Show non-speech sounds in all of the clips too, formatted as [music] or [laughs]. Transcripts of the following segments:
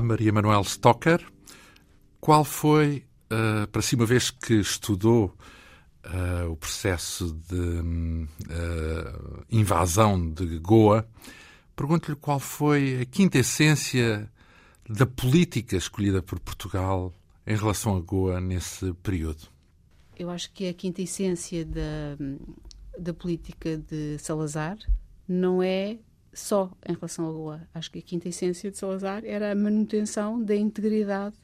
Maria Manuel Stocker. Qual foi, uh, para si, uma vez que estudou uh, o processo de uh, invasão de Goa, pergunto-lhe qual foi a quinta essência da política escolhida por Portugal em relação a Goa nesse período? Eu acho que a quinta essência da, da política de Salazar não é só em relação a Goa. Acho que a quinta essência de Salazar era a manutenção da integridade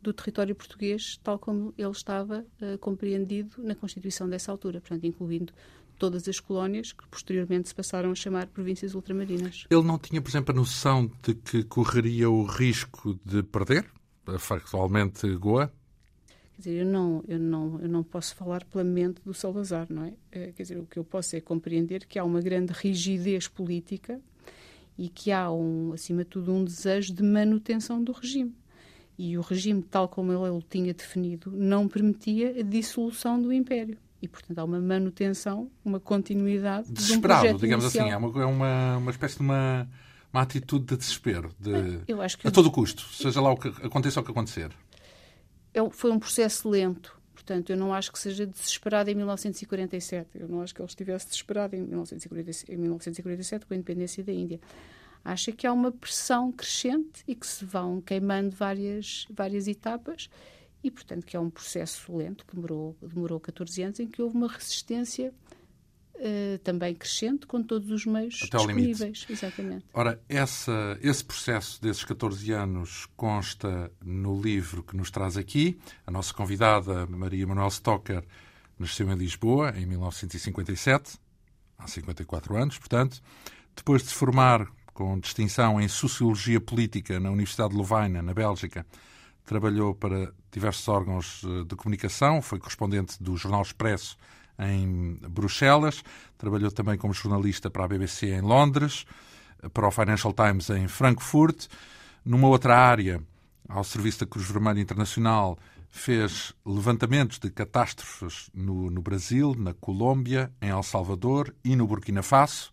do território português, tal como ele estava uh, compreendido na Constituição dessa altura, portanto, incluindo todas as colónias que posteriormente se passaram a chamar províncias ultramarinas. Ele não tinha, por exemplo, a noção de que correria o risco de perder, factualmente, Goa? Quer dizer, eu não, eu, não, eu não posso falar pela mente do Salazar, não é? Eh, quer dizer, o que eu posso é compreender que há uma grande rigidez política e que há, um, acima de tudo, um desejo de manutenção do regime. E o regime, tal como ele o tinha definido, não permitia a dissolução do Império. E, portanto, há uma manutenção, uma continuidade. Desesperado, de um digamos inicial. assim. É uma, é uma, uma espécie de uma, uma atitude de desespero, de, a todo custo, seja lá o que aconteça o que acontecer. É foi um processo lento. Portanto, eu não acho que seja desesperado em 1947. Eu não acho que ele estivesse desesperado em 1947, em 1947 com a independência da Índia. Acho que há uma pressão crescente e que se vão queimando várias, várias etapas e, portanto, que é um processo lento, que demorou, demorou 14 anos, em que houve uma resistência Uh, também crescente, com todos os meios Até disponíveis. Exatamente. Ora, essa, esse processo desses 14 anos consta no livro que nos traz aqui. A nossa convidada, Maria Manuel Stocker, nasceu em Lisboa em 1957, há 54 anos, portanto. Depois de se formar com distinção em Sociologia Política na Universidade de Louvain, na Bélgica, trabalhou para diversos órgãos eh, de comunicação, foi correspondente do Jornal Expresso em Bruxelas, trabalhou também como jornalista para a BBC em Londres, para o Financial Times em Frankfurt. Numa outra área, ao serviço da Cruz Vermelha Internacional, fez levantamentos de catástrofes no, no, Brasil, na Colômbia, em El Salvador e no Burkina Faso.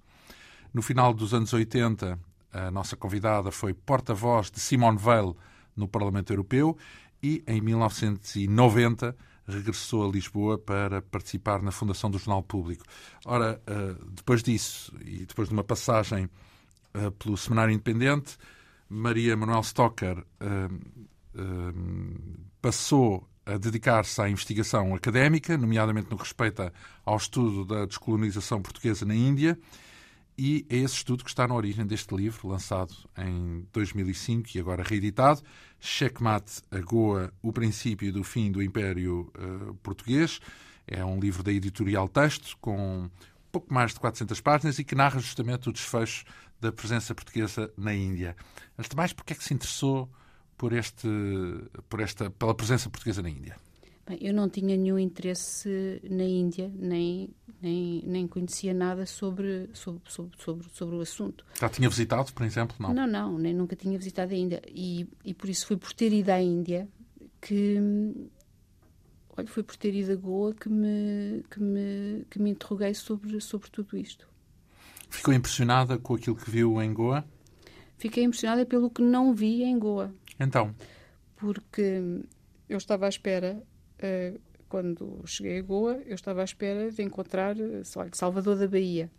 No final dos anos 80, a nossa convidada foi porta-voz de Simone Veil no Parlamento Europeu e, em 1990, regressou a Lisboa para participar na fundação do Jornal Público. Ora, eh, depois disso, e depois de uma passagem eh, pelo Seminário Independente, Maria Manuel Stocker eh, passou a dedicar-se à investigação académica, nomeadamente no que respeita ao estudo da descolonização portuguesa na Índia, e é esse estudo que está na origem deste livro, lançado em 2005 e agora reeditado, Checkmate a Goa, o princípio do fim do Império uh, Português. É um livro da editorial Texto, com pouco mais de 400 páginas e que narra justamente o desfecho da presença portuguesa na Índia. Antes de mais, porquê é que se interessou por, este, por esta, pela presença portuguesa na Índia? Bem, eu não tinha nenhum interesse na Índia, nem, nem, nem conhecia nada sobre, sobre, sobre, sobre, sobre o assunto. Já tinha visitado, por exemplo? Não, não, não nem nunca tinha visitado a Índia. E, e por isso foi por ter ido à Índia que. Olha, foi por ter ido a Goa que me, que me, que me interroguei sobre, sobre tudo isto. Ficou impressionada com aquilo que viu em Goa? Fiquei impressionada pelo que não vi em Goa. Então? Porque eu estava à espera quando cheguei a Goa, eu estava à espera de encontrar lá, Salvador da Bahia,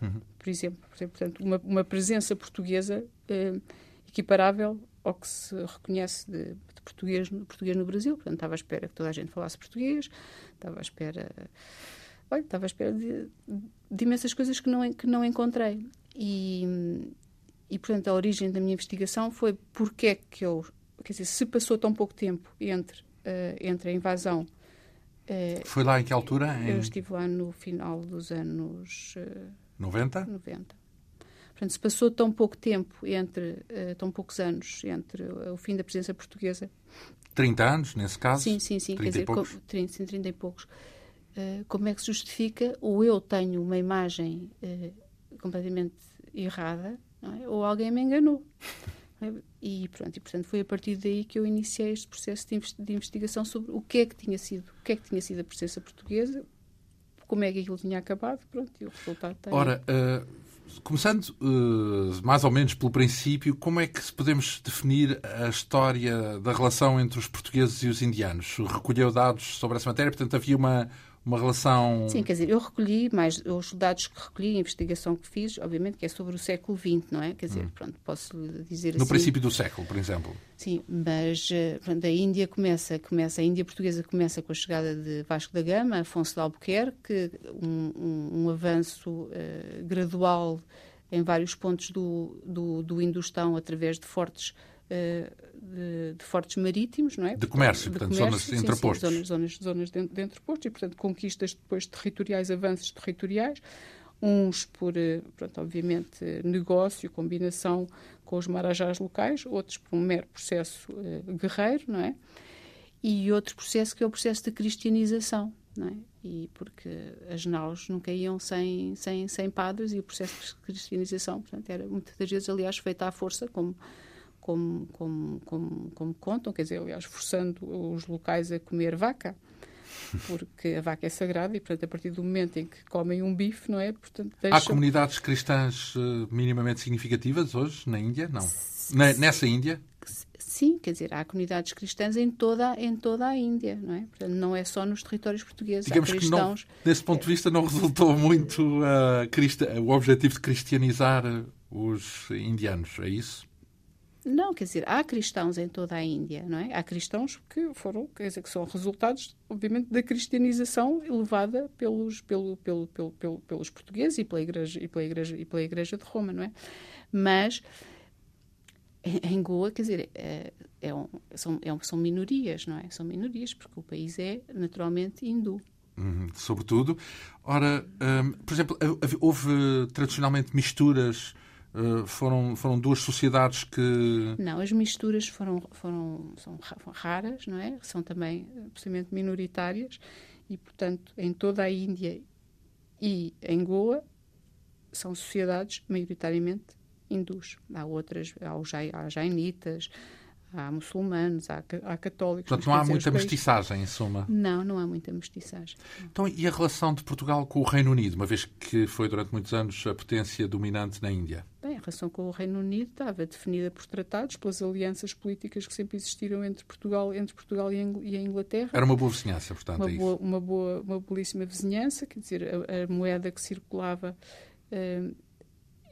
uhum. por exemplo. Portanto, uma, uma presença portuguesa uh, equiparável ao que se reconhece de, de, português, no, português no Brasil. Portanto, estava à espera que toda a gente falasse português, estava à espera. Olha, estava à espera de, de imensas coisas que não, que não encontrei. E, e, portanto, a origem da minha investigação foi porque é que eu. Quer dizer, se passou tão pouco tempo entre entre a invasão. Uh, Foi lá em que altura? Em... Eu estive lá no final dos anos uh, 90? 90. Portanto, se passou tão pouco tempo entre, tão poucos anos entre o fim da presença portuguesa. 30 anos, nesse caso? Sim, sim, sim. 30 quer dizer, e poucos? 30, sim, 30 e poucos. Como é que se justifica? Ou eu tenho uma imagem completamente errada, é? ou alguém me enganou. E, pronto, e portanto foi a partir daí que eu iniciei este processo de investigação sobre o que é que tinha sido, o que é que tinha sido a presença portuguesa, como é que aquilo tinha acabado, pronto, e o resultado tem. Ora, uh, começando uh, mais ou menos pelo princípio, como é que podemos definir a história da relação entre os portugueses e os indianos? Recolheu dados sobre essa matéria, portanto havia uma, uma relação. Sim, quer dizer, eu recolhi, mais os dados que recolhi, a investigação que fiz, obviamente que é sobre o século XX, não é? Quer dizer, hum. pronto, posso dizer no assim. No princípio do século, por exemplo. Sim, mas eh, pronto, a Índia começa, começa, a Índia portuguesa começa com a chegada de Vasco da Gama, Afonso de Albuquerque, um, um, um avanço uh, gradual em vários pontos do, do, do Indostão através de fortes de, de, fortes marítimos, não é? De comércio, de comércio, zonas entrepostos. Sim, zonas, zonas, zonas de, de entrepostos e, portanto, conquistas depois territoriais, avanços territoriais, uns por, eh, pronto, obviamente, negócio, combinação com os marajás locais, outros por um mero processo uh, guerreiro, não é? E outro processo que é o processo de cristianização, não é? E porque as naus nunca iam sem, sem, sem padres e o processo de cristianização, portanto, era muitas das vezes, aliás, feito à força, como como, como, como, como contam, quer dizer, aliás, forçando os locais a comer vaca, porque a vaca é sagrada e, portanto, a partir do momento em que comem um bife, não é? Portanto, deixam... Há comunidades cristãs uh, minimamente significativas hoje na Índia? Não. Na, nessa Índia? Sim, quer dizer, há comunidades cristãs em toda, em toda a Índia, não é? Portanto, não é só nos territórios portugueses. Digamos há cristãos... que, não, desse ponto de vista, não resultou muito uh, crista... o objetivo de cristianizar os indianos, é isso? Não, quer dizer, há cristãos em toda a Índia, não é? Há cristãos que foram, quer dizer, que são resultados, obviamente, da cristianização levada pelos, pelo, pelo, pelo, pelo, pelos portugueses e pela igreja e pela igreja e pela igreja de Roma, não é? Mas em Goa, quer dizer, é, é um, são, é um, são minorias, não é? São minorias porque o país é naturalmente hindu. Uhum, sobretudo. Ora, um, por exemplo, houve tradicionalmente misturas eh, foram, foram duas sociedades que. Não, as misturas foram, foram são raras, não é? São também absolutamente minoritárias e, portanto, em toda a Índia e em Goa são sociedades maioritariamente hindus. Há outras, há os jainitas, há muçulmanos, há, há católicos. Portanto, não há muita mestiçagem, em suma. Não, não há muita mestiçagem. Então, e a relação de Portugal com o Reino Unido, uma vez que foi durante muitos anos a potência dominante na Índia? Bem, a relação com o Reino Unido estava definida por tratados, pelas alianças políticas que sempre existiram entre Portugal, entre Portugal e a Inglaterra. Era uma boa vizinhança, portanto, uma é boa, uma boa, uma belíssima vizinhança, quer dizer, a, a moeda que circulava uh,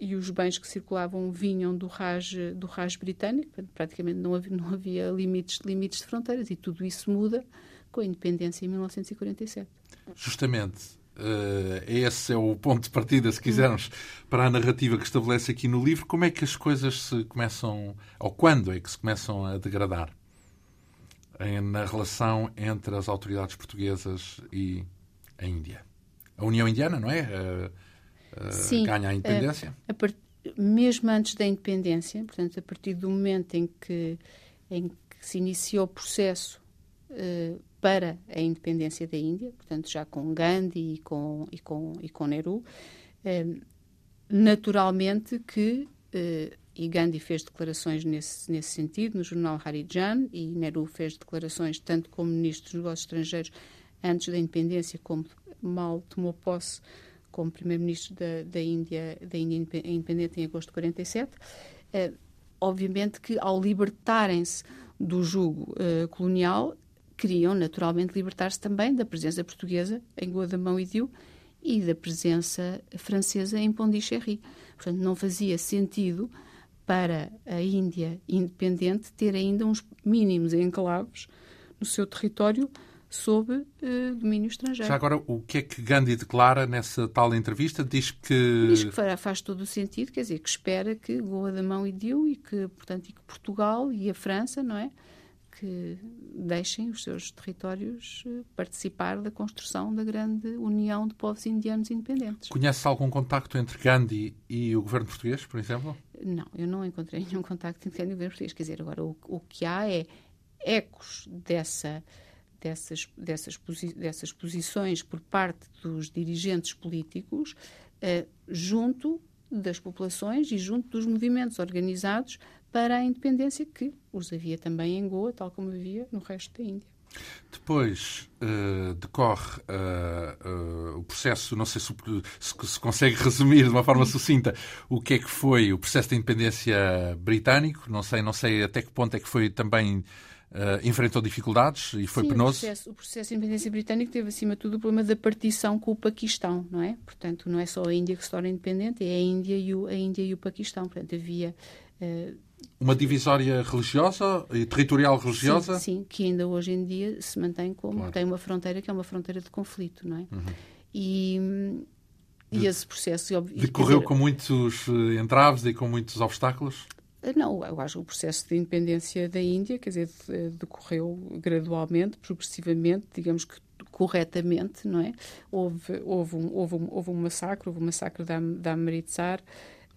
e os bens que circulavam vinham do Raj, do Raj britânico, praticamente não havia, não havia limites, limites de fronteiras e tudo isso muda com a independência em 1947. Justamente. Uh, esse é o ponto de partida, se quisermos, para a narrativa que estabelece aqui no livro. Como é que as coisas se começam, ou quando é que se começam a degradar em, na relação entre as autoridades portuguesas e a Índia? A União Indiana, não é? Uh, Sim, ganha a independência? A, a part... Mesmo antes da independência, portanto, a partir do momento em que, em que se iniciou o processo uh, para a independência da Índia, portanto, já com Gandhi e com, e com, e com Nehru, uh, naturalmente que, uh, e Gandhi fez declarações nesse, nesse sentido no jornal Harijan, e Nehru fez declarações tanto como ministro dos negócios estrangeiros antes da independência, como mal tomou posse como primeiro-ministro da, da, Índia, da Índia independente em agosto de 47. Eh, obviamente que ao libertarem-se do jugo eh, colonial, queriam naturalmente libertar-se também da presença portuguesa em Guadamão e Diu e da presença francesa em Pondichéry. Portanto, não fazia sentido para a Índia independente ter ainda uns mínimos enclaves no seu território sob uh, domínio estrangeiro. Já agora, o que é que Gandhi declara nessa tal entrevista? Diz que... Diz que faz, faz todo o sentido, quer dizer, que espera que Goa da Mão e Diu e que, portanto, e que Portugal e a França, não é? Que deixem os seus territórios eh, participar da construção da grande união de povos indianos independentes. Conhece algum contacto entre Gandhi e o governo português, por exemplo? Não, eu não encontrei nenhum contacto entre Gandhi e o governo português. Quer dizer, agora, o, o que há é ecos dessa dessas, dessas, posi dessas posições por parte dos dirigentes políticos eh, junto das populações e junto dos movimentos organizados para a independência que os havia também em Goa, tal como havia no resto da Índia. Depois uh, decorre uh, uh, processo, não sei se, se, se, consegue resumir de uma forma sucinta o que é que foi o processo de independência britânico. Não sei, não sei até que ponto é que foi também Uh, enfrentou dificuldades e foi Sim, penoso? O processo, o processo de independência britânica teve, acima de tudo, o problema da partição com o Paquistão, não é? Portanto, não é só a Índia que se torna independente, é a Índia e o, a Índia e o Paquistão. Portanto, havia... Uh, uma divisória religiosa e territorial religiosa? Sim, sim, que ainda hoje em dia se mantém como claro. tem uma fronteira que é uma fronteira de conflito, não é? Uhum. E, e esse processo... Decorreu dizer, com muitos eh, entraves e com muitos obstáculos? Não, eu acho que o processo de independência da Índia, quer dizer, decorreu gradualmente, progressivamente, digamos que corretamente, não é? Houve, houve, um, houve, um, houve um massacre, houve um massacre da, da Amritsar,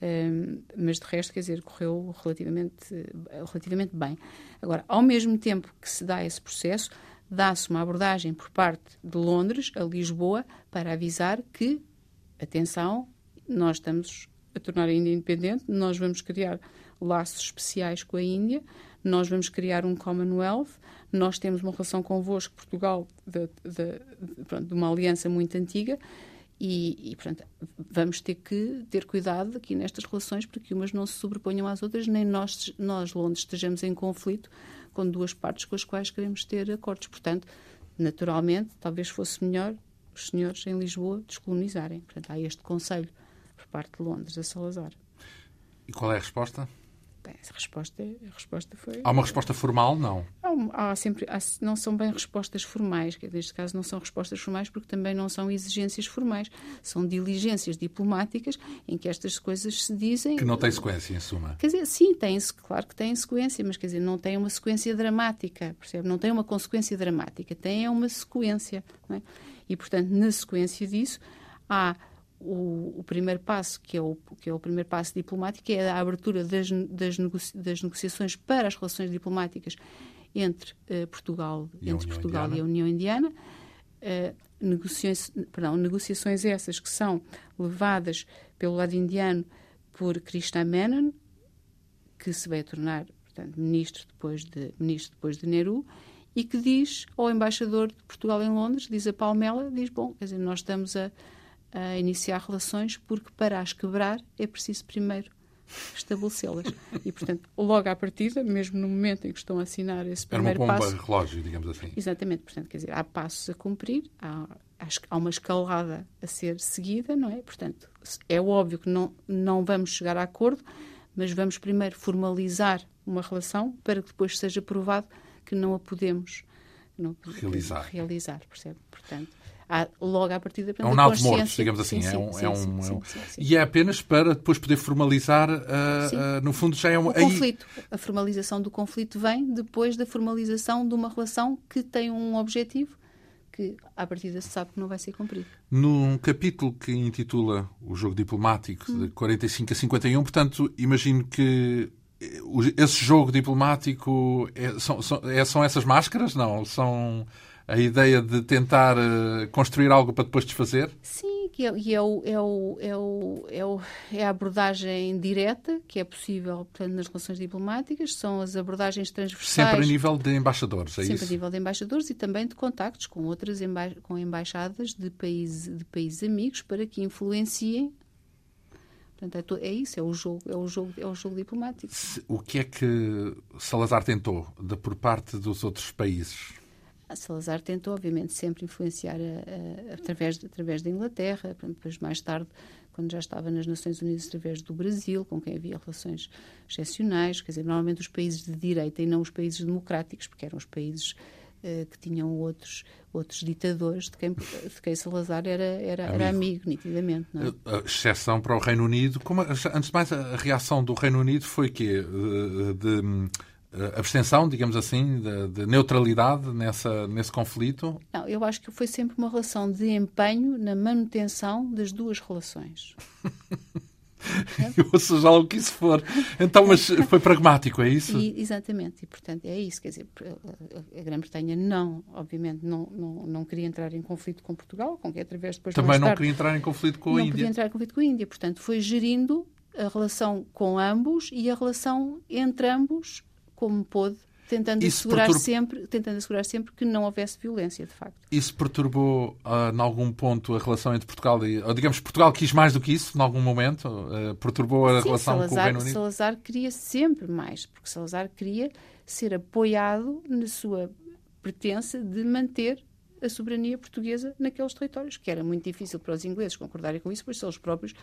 um, mas de resto, quer dizer, correu relativamente, relativamente bem. Agora, ao mesmo tempo que se dá esse processo, dá-se uma abordagem por parte de Londres a Lisboa para avisar que, atenção, nós estamos a tornar a Índia independente, nós vamos criar laços especiais com a Índia, nós vamos criar um Commonwealth, nós temos uma relação convosco, Portugal, de, de, de, pronto, de uma aliança muito antiga, e, e pronto, vamos ter que ter cuidado aqui nestas relações para que umas não se sobreponham às outras, nem nós, nós, Londres, estejamos em conflito com duas partes com as quais queremos ter acordos. Portanto, naturalmente, talvez fosse melhor os senhores em Lisboa descolonizarem. Portanto, há este conselho por parte de Londres a Salazar. E qual é a resposta? Bem, a resposta, a resposta foi. Há uma resposta formal? Não. Há, há sempre, há, não são bem respostas formais, que neste caso não são respostas formais porque também não são exigências formais, são diligências diplomáticas em que estas coisas se dizem. Que não tem sequência, em suma. Quer dizer, sim, tem, claro que tem sequência, mas quer dizer, não tem uma sequência dramática, percebe? Não tem uma consequência dramática, tem uma sequência. É? E, portanto, na sequência disso, há o, o, primeiro passo, que é o, que é o primeiro passo diplomático, é a abertura das, das, negocia, das negociações para as relações diplomáticas entre uh, Portugal, e entre Portugal e a União Indiana. Uh, negociações, perdão, negociações essas que são levadas pelo lado indiano por Krishna Menon, que se vai tornar portanto, ministro depois de ministro depois de Nehru e que diz ao embaixador de Portugal em Londres, diz a Palmela, diz bom, quer dizer, nós estamos a a iniciar relações, porque para as quebrar é preciso primeiro estabelecê-las. E, portanto, logo à partida, mesmo no momento em que estão a assinar esse primeiro passo... Era uma bomba passo, relógio, digamos assim. Exatamente. Portanto, quer dizer, há passos a cumprir, há, há uma escalada a ser seguida, não é? Portanto, é óbvio que não, não vamos chegar a acordo, mas vamos primeiro formalizar uma relação para que depois seja provado que não a podemos não, realizar. realizar, percebe? Portanto, há, logo à partida é um nave morto, digamos assim. Sim, é um, sim, é um, sim, E é apenas para depois poder formalizar, uh, uh, no fundo já é um... O conflito. A formalização do conflito vem depois da formalização de uma relação que tem um objetivo que à partida se sabe que não vai ser cumprido. Num capítulo que intitula O Jogo Diplomático, hum. de 45 a 51, portanto, imagino que esse jogo diplomático é, são, são, é, são essas máscaras? Não, são a ideia de tentar uh, construir algo para depois desfazer? Sim, e, é, é, o, é, o, é, o, é, o, é a abordagem direta que é possível portanto, nas relações diplomáticas, são as abordagens transversais. Sempre a nível de embaixadores, é sempre isso? Sempre a nível de embaixadores e também de contactos com outras emba com embaixadas de países, de países amigos para que influenciem Portanto, é, é, isso, é o jogo, é o jogo, é o jogo diplomático. O que é que Salazar tentou de, por parte dos outros países? Salazar tentou, obviamente, sempre influenciar a, a, através, através da Inglaterra, depois mais tarde, quando já estava nas Nações Unidas, através do Brasil, com quem havia relações excepcionais, quer dizer, normalmente os países de direita e não os países democráticos, porque eram os países uh, que tinham outros, outros ditadores de quem, de quem Salazar era, era, amigo. era amigo, nitidamente. Não é? A exceção para o Reino Unido, como, antes de mais, a reação do Reino Unido foi que de, de uh, abstenção, digamos assim, de, de, neutralidade nessa, nesse conflito? Não, eu acho que foi sempre uma relação de empenho na manutenção das duas relações. Ou seja, algo que isso for. Então, mas foi pragmático, é isso? E, exatamente, e portanto é isso. Quer dizer, a Grã-Bretanha não, obviamente, não, não, não queria entrar em conflito com Portugal, com que através depois Também não tarde, queria entrar em conflito com a Índia. Não queria entrar em conflito com a Índia, portanto, foi gerindo a relação com ambos e a relação entre ambos como pôde tentando assegurar, perturb... sempre, tentando assegurar sempre que não houvesse violência, de facto. Isso perturbou, uh, em algum ponto, a relação entre Portugal e... Ou, digamos, Portugal quis mais do que isso, em algum momento? Uh, perturbou a Sim, relação Salazar, com o Reino Unido? Salazar queria sempre mais, porque Salazar queria ser apoiado na sua pretensa de manter a soberania portuguesa naqueles territórios, que era muito difícil para os ingleses concordarem com isso, pois eles próprios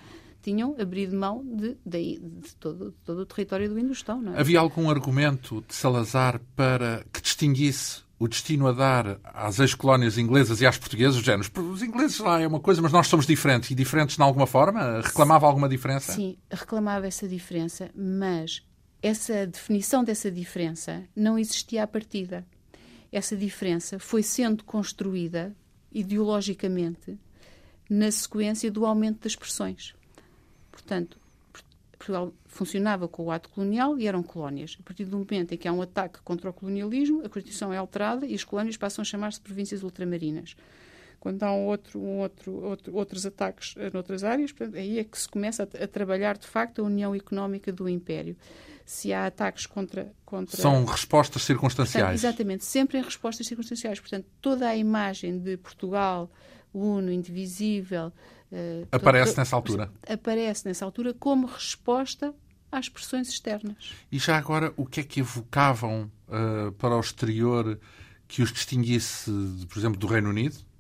tinham abrido mão de, de, de, todo, todo, o território do Indostão. É? Havia algum argumento de Salazar para que distinguisse o destino a dar às ex-colónias inglesas e às portuguesas, os géneros? Os ingleses lá é uma coisa, mas nós somos diferentes. E diferentes de alguma forma? Reclamava alguma diferença? Sim, reclamava essa diferença, mas essa definição dessa diferença não existia à partida essa diferença foi sendo construída ideologicamente na sequência do aumento das pressões. Portanto, Portugal funcionava com o ato colonial e eram colónias. A partir do momento em que há um ataque contra o colonialismo, a Constituição é alterada e as colónias passam a chamar-se províncias ultramarinas. Quando há um outro, um outro, outro, outros ataques noutras áreas, portanto, aí é que se começa a, a trabalhar, de facto, a união económica do Império se há ataques contra. contra... São respostas circunstanciais. Portanto, exatamente, sempre em respostas circunstanciais. Portanto, toda a imagem de Portugal, uno, indivisível. Uh, aparece nessa altura. Aparece nessa altura como resposta às pressões externas. E já agora, o que é que evocavam uh, para o exterior que os distinguisse, por exemplo, do Reino Unido?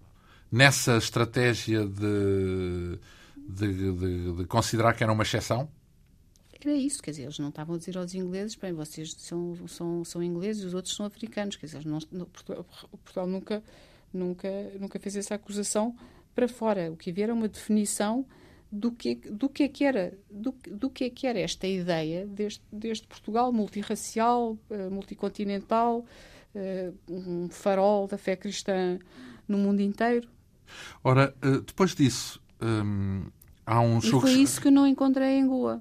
Nessa estratégia de, de, de, de considerar que era uma exceção? era isso, quer dizer, eles não estavam a dizer aos ingleses, bem, vocês são, são, são ingleses e os outros são africanos, quer dizer, não, Portugal, Portugal, nunca, nunca, nunca fez essa acusação para fora. O que havia era uma definição do que, do que é que era, do, do que é que era esta ideia deste, deste Portugal multirracial, uh, multicontinental, uh, um farol da fé cristã no mundo inteiro. Ora, uh, depois disso, um, há um e foi isso que eu não encontrei em Goa.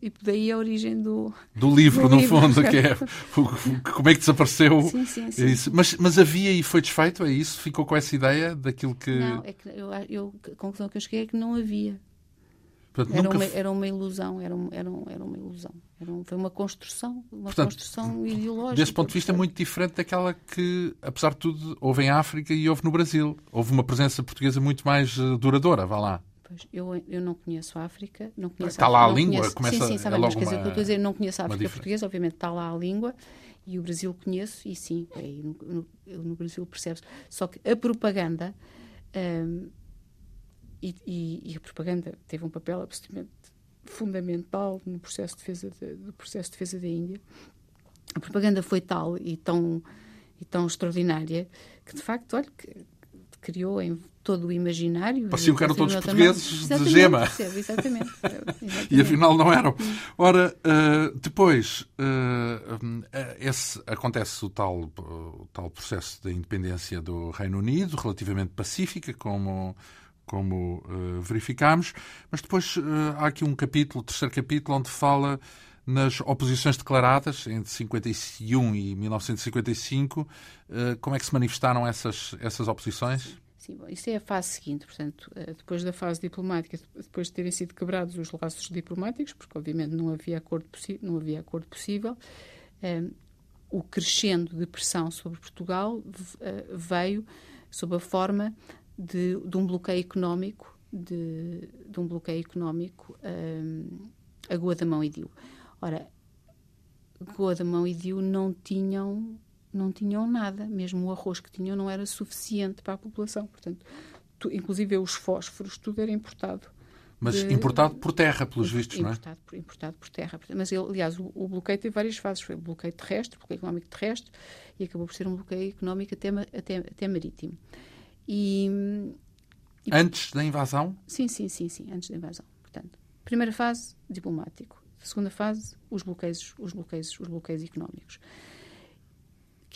E daí a origem do... [laughs] Do livro, do no livro. fundo, que é [laughs] como é que desapareceu. Sim, sim, sim. Isso. Mas, mas havia e foi desfeito, é isso? Ficou com essa ideia daquilo que... Não, é que eu, eu, a conclusão que eu cheguei é que não havia. Portanto, era, nunca... uma, era uma ilusão, era, um, era, um, era uma ilusão. Era um, foi uma construção, uma Portanto, construção ideológica. Desse ponto de vista, muito diferente daquela que, apesar de tudo, houve em África e houve no Brasil. Houve uma presença portuguesa muito mais eh, duradoura, vá lá. Pois, eu, eu não conheço a África. Não conheço está lá a língua? Conheço, começa, sim, sim, sabe, é mas quer dizer, que eu estou a dizer, não conheço a África portuguesa, obviamente está lá a língua, e o Brasil conheço, e sim, é, no, no, no, Brasil percebe-se. Só que a propaganda, um, e, e, e, a propaganda teve um papel absolutamente fundamental no processo de defesa, de, do processo de defesa da Índia, a propaganda foi tal e tão, e tão extraordinária que, de facto, olha, que criou em todo o imaginário. Pareciam que eram todos portugueses de gema. Percebo, exatamente, exatamente. [laughs] e afinal não eram. Ora, uh, depois, uh, esse, acontece o tal, o tal processo da independência do Reino Unido, relativamente pacífica, como, como uh, verificámos, mas depois há aqui um capítulo, terceiro capítulo, onde fala nas oposições declaradas entre 51 e 1955. Como é que se manifestaram essas, essas oposições? Sim, bom, isso é a fase seguinte, portanto, eh, depois da fase diplomática, depois de terem sido quebrados os laços diplomáticos, porque obviamente não havia acordo, não havia acordo possível, um, eh, o crescendo de pressão sobre Portugal uh, veio sob a forma de, de um bloqueio económico, de, de um bloqueio económico um, a Goa da Mão e Dio. Ora, Goa da Mão e Dio não tinham não tinham nada, mesmo o arroz que tinham não era suficiente para a população. Portanto, tu, inclusive os fósforos, tudo era importado. Mas de, importado por terra, pelos vistos, não é? Por, importado por terra. Mas, ele, aliás, o, o, bloqueio teve várias fases. Foi bloqueio terrestre, bloqueio económico terrestre, e acabou por ser um bloqueio económico até, até, até marítimo. E, e, antes da invasão? Sim, sim, sim, sim, antes da invasão. Portanto, primeira fase, diplomático. Segunda fase, os bloqueios, os bloqueios, os bloqueios económicos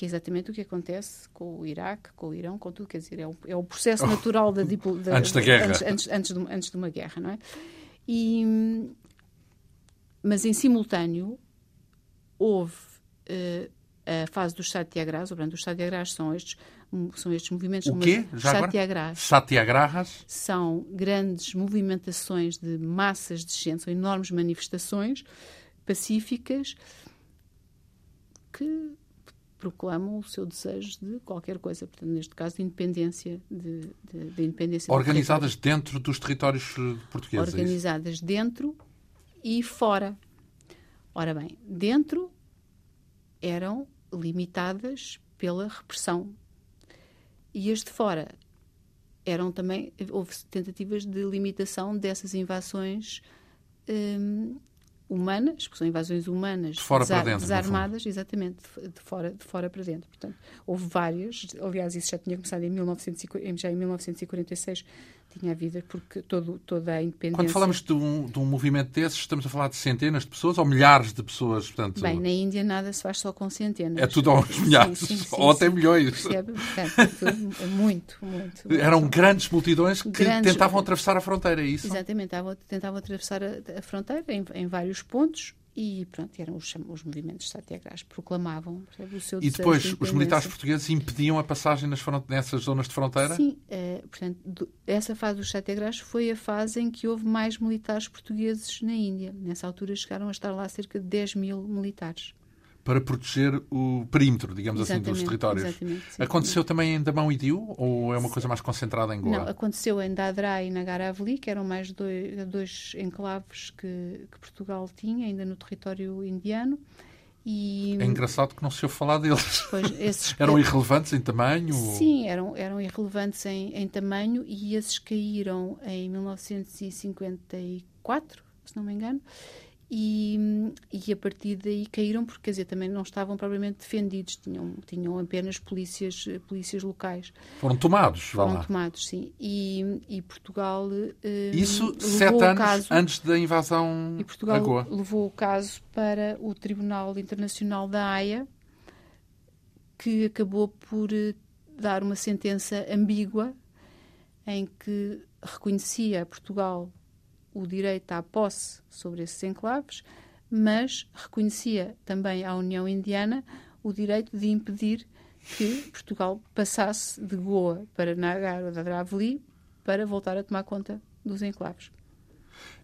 que é exatamente o que acontece com o Iraque, com o Irão, com tudo, quer dizer, é o, é o processo oh, natural da, [laughs] da, antes da guerra. Antes, antes, antes, de, antes de uma guerra, não é? E, mas em simultâneo houve uh, a fase dos satyagrahas, portanto, os satyagrahas são estes, são estes movimentos... O quê? Já. Satyagrahas? São grandes movimentações de massas de gente, são enormes manifestações pacíficas que proclamam o seu desejo de qualquer coisa, portanto, neste caso, de independência. De, de, de independência Organizadas dentro dos territórios eh, portugueses? É Organizadas é dentro e fora. Ora bem, dentro eram limitadas pela repressão. E as de fora eram também. Houve tentativas de limitação dessas invasões hum, humanas, que são invasões humanas de fora para dentro, desarmadas, exatamente, de fora, de fora para dentro. Portanto, houve várias, aliás, isso já tinha começado em, 1940, já em 1946, tinha havido, porque todo, toda a independência... Quando falamos de um, de um movimento desses, estamos a falar de centenas de pessoas ou milhares de pessoas? Portanto... Bem, na Índia nada se faz só com centenas. É tudo aos milhares, sim, sim, sim, ou até milhões. Percebe? Portanto, é muito, muito, muito. Eram grandes multidões que grandes... tentavam atravessar a fronteira, é isso? Exatamente, tentavam atravessar a, a fronteira em, em vários pontos e pronto, eram os, os movimentos satyagrahas, proclamavam o seu E depois de os militares portugueses impediam a passagem nas nessas zonas de fronteira? Sim, uh, portanto, do, essa fase dos satyagrahas foi a fase em que houve mais militares portugueses na Índia. Nessa altura chegaram a estar lá cerca de 10 mil militares para proteger o perímetro, digamos exatamente, assim, dos territórios. Sim, aconteceu sim. também em Damão e Diu ou é uma coisa mais concentrada em Goa? Não, aconteceu em Dadra e Nagaravli, que eram mais dois, dois enclaves que, que, Portugal tinha, ainda no território indiano. E... É engraçado que não se ouve falar deles. Pois, [laughs] esses... eram irrelevantes em tamanho? Sim, eram, eram irrelevantes em, em tamanho e esses caíram em 1954, se não me engano e, e a partir daí caíram porque quer dizer também não estavam propriamente defendidos tinham tinham apenas polícias polícias locais. Foram tomados foram lá. tomados sim. E, e Portugal eh, isso sete anos caso, antes da invasão e Portugal levou o caso para o Tribunal Internacional da Haia que acabou por eh, dar uma sentença ambígua em que reconhecia Portugal o direito à posse sobre esses enclaves, mas reconhecia também à União Indiana o direito de impedir que Portugal passasse de Goa para Nagar ou Dadravli para voltar a tomar conta dos enclaves.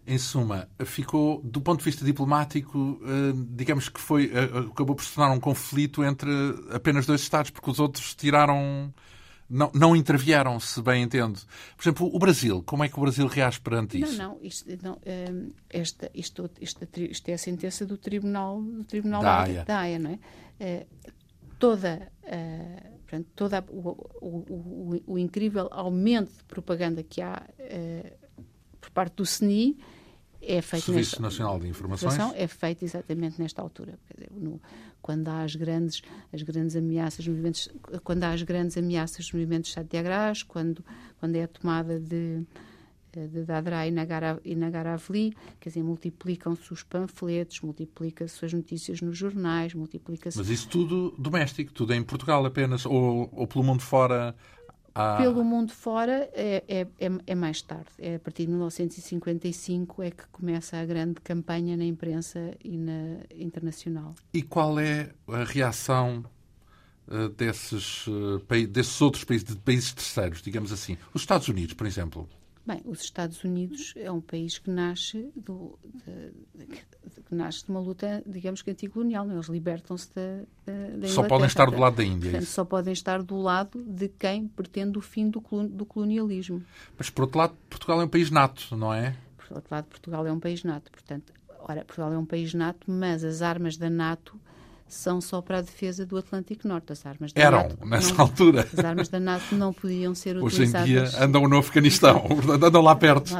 Em suma, ficou, do ponto de vista diplomático, eh, digamos que foi, eh, acabou por se tornar um conflito entre apenas dois Estados, porque os outros tiraram não, não intervieram, se bem entendo. Por exemplo, o Brasil, como é que o Brasil reage perante isso? Não, não, isto, não um, esta, isto, isto, isto, é a sentença do Tribunal, do tribunal da, Haia. da Haia, não é? Uh, toda, uh, portanto, toda o, o, o, o, incrível aumento de propaganda que há uh, por parte do SNI é feito Serviço nesta, Nacional de Informações é feito exatamente nesta altura dizer, no, quando há as grandes as grandes ameaças movimentos quando há as grandes ameaças movimentos satyagrahas quando quando é a tomada de de Dadra e, Nagara, e Nagaravli, quer dizer, multiplicam-se os panfletos, multiplica-se as notícias nos jornais, multiplica-se... Mas isso tudo doméstico, tudo é em Portugal apenas, ou, ou pelo mundo fora ah. Pelo mundo fora é, é, é, é, mais tarde. É a partir de 1955 é que começa a grande campanha na imprensa e na internacional. E qual é a reação uh, desses, uh, desses outros países, de países terceiros, digamos assim? Os Estados Unidos, por exemplo. Bem, os Estados Unidos é um país que nasce, do, de, que nasce de uma luta, digamos que anticolonial. É? Eles libertam-se da, da, da Só podem estar do lado da Índia. É Portanto, só podem estar do lado de quem pretende o fim do, do colonialismo. Mas, por outro lado, Portugal é um país nato, não é? Por outro lado, Portugal é um país nato. Portanto, ora, Portugal é um país nato, mas as armas da NATO são só para a defesa do Atlântico Norte. As armas da Eram, NATO, nessa não, altura. As armas da NATO não podiam ser Hoje utilizadas. Hoje em dia andam no Afeganistão, [laughs] andam lá perto.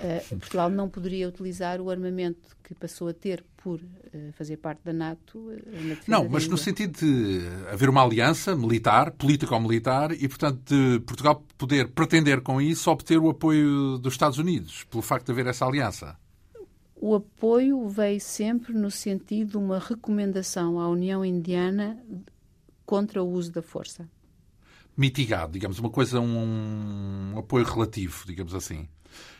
Eh, Portugal não poderia utilizar o armamento que passou a ter por uh, fazer parte da NATO. Uh, não, mas no sentido de haver uma aliança militar, político-militar, e, portanto, de Portugal poder pretender com isso obter o apoio dos Estados Unidos, pelo facto de haver essa aliança o apoio veio sempre no sentido de uma recomendação à União Indiana contra o uso da força. Mitigado, digamos, uma coisa, um, apoio relativo, digamos assim.